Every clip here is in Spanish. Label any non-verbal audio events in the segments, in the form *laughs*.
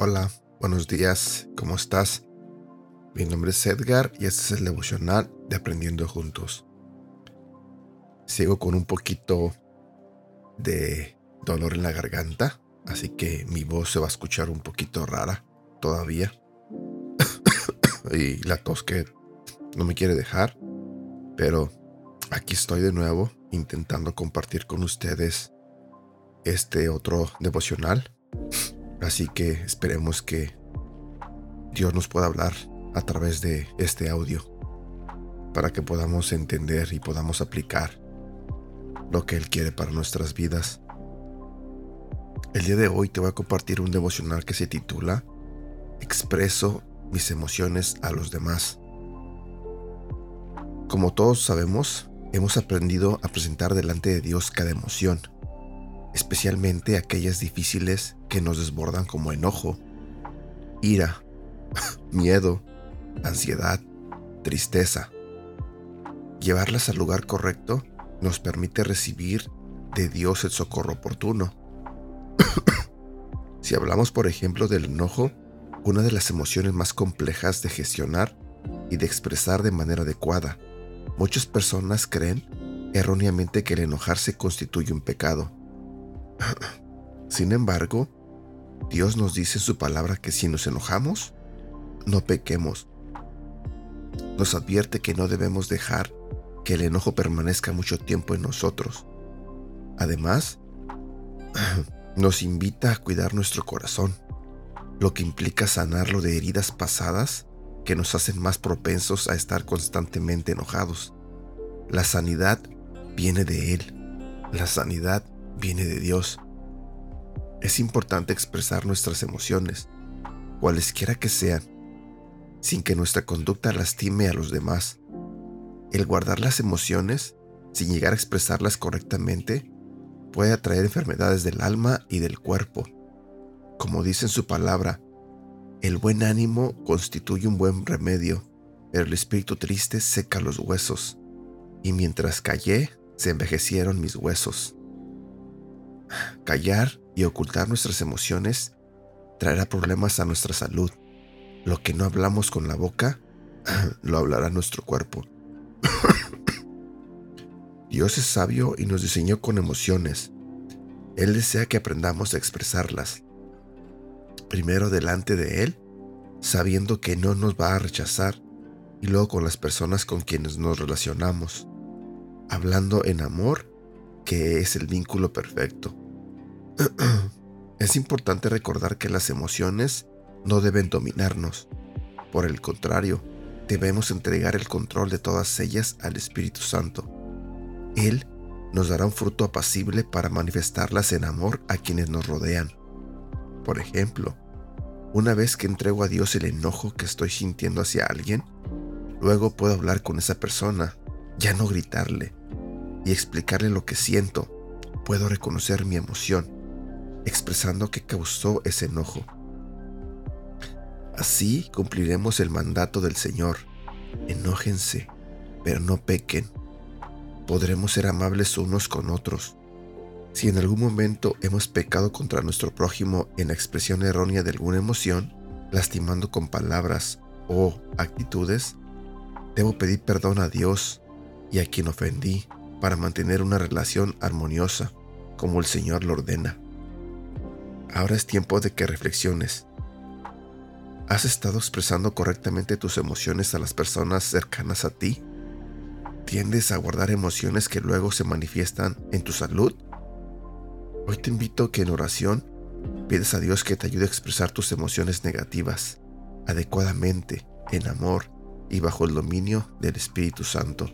Hola, buenos días, ¿cómo estás? Mi nombre es Edgar y este es el devocional de Aprendiendo Juntos. Sigo con un poquito de dolor en la garganta, así que mi voz se va a escuchar un poquito rara todavía. Y la tos que no me quiere dejar, pero aquí estoy de nuevo intentando compartir con ustedes este otro devocional Así que esperemos que Dios nos pueda hablar a través de este audio para que podamos entender y podamos aplicar lo que Él quiere para nuestras vidas. El día de hoy te voy a compartir un devocional que se titula Expreso mis emociones a los demás. Como todos sabemos, hemos aprendido a presentar delante de Dios cada emoción especialmente aquellas difíciles que nos desbordan como enojo, ira, *laughs* miedo, ansiedad, tristeza. Llevarlas al lugar correcto nos permite recibir de Dios el socorro oportuno. *coughs* si hablamos, por ejemplo, del enojo, una de las emociones más complejas de gestionar y de expresar de manera adecuada, muchas personas creen erróneamente que el enojarse constituye un pecado. *clears throat* Sin embargo, Dios nos dice en su palabra que si nos enojamos, no pequemos. Nos advierte que no debemos dejar que el enojo permanezca mucho tiempo en nosotros. Además, *clears throat* nos invita a cuidar nuestro corazón, lo que implica sanarlo de heridas pasadas que nos hacen más propensos a estar constantemente enojados. La sanidad viene de Él. La sanidad viene de Dios. Es importante expresar nuestras emociones, cualesquiera que sean, sin que nuestra conducta lastime a los demás. El guardar las emociones, sin llegar a expresarlas correctamente, puede atraer enfermedades del alma y del cuerpo. Como dice en su palabra, el buen ánimo constituye un buen remedio, pero el espíritu triste seca los huesos. Y mientras callé, se envejecieron mis huesos. Callar y ocultar nuestras emociones traerá problemas a nuestra salud. Lo que no hablamos con la boca, *clears throat* lo hablará nuestro cuerpo. *clears throat* Dios es sabio y nos diseñó con emociones. Él desea que aprendamos a expresarlas. Primero delante de Él, sabiendo que no nos va a rechazar, y luego con las personas con quienes nos relacionamos, hablando en amor que es el vínculo perfecto. *clears throat* es importante recordar que las emociones no deben dominarnos. Por el contrario, debemos entregar el control de todas ellas al Espíritu Santo. Él nos dará un fruto apacible para manifestarlas en amor a quienes nos rodean. Por ejemplo, una vez que entrego a Dios el enojo que estoy sintiendo hacia alguien, luego puedo hablar con esa persona, ya no gritarle, y explicarle lo que siento, puedo reconocer mi emoción, expresando que causó ese enojo. Así cumpliremos el mandato del Señor. Enójense, pero no pequen. Podremos ser amables unos con otros. Si en algún momento hemos pecado contra nuestro prójimo en la expresión errónea de alguna emoción, lastimando con palabras o actitudes, debo pedir perdón a Dios y a quien ofendí para mantener una relación armoniosa, como el Señor lo ordena. Ahora es tiempo de que reflexiones. ¿Has estado expresando correctamente tus emociones a las personas cercanas a ti? ¿Tiendes a guardar emociones que luego se manifiestan en tu salud? Hoy te invito a que en oración pides a Dios que te ayude a expresar tus emociones negativas adecuadamente, en amor y bajo el dominio del Espíritu Santo.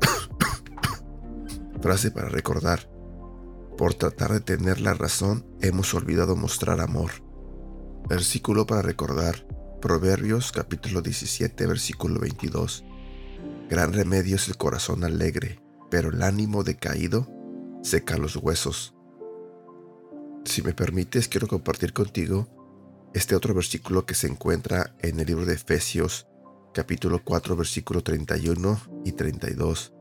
*coughs* Frase para recordar. Por tratar de tener la razón, hemos olvidado mostrar amor. Versículo para recordar. Proverbios capítulo 17, versículo 22. Gran remedio es el corazón alegre, pero el ánimo decaído seca los huesos. Si me permites, quiero compartir contigo este otro versículo que se encuentra en el libro de Efesios capítulo 4 versículo 31 y 32.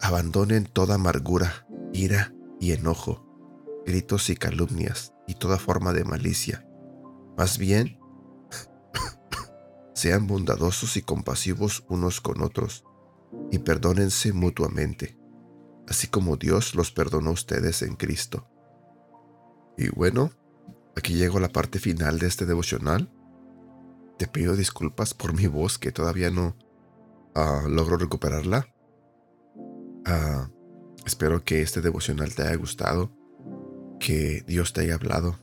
Abandonen toda amargura, ira y enojo, gritos y calumnias y toda forma de malicia. Más bien, *coughs* sean bondadosos y compasivos unos con otros y perdónense mutuamente, así como Dios los perdonó a ustedes en Cristo. Y bueno, aquí llego a la parte final de este devocional. Te pido disculpas por mi voz que todavía no ah, logro recuperarla. Ah, espero que este devocional te haya gustado, que Dios te haya hablado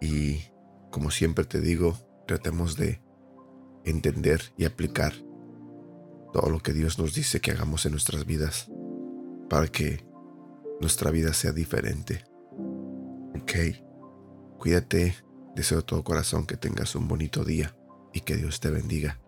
y como siempre te digo, tratemos de entender y aplicar todo lo que Dios nos dice que hagamos en nuestras vidas para que nuestra vida sea diferente. Ok, cuídate, deseo de todo corazón que tengas un bonito día y que Dios te bendiga.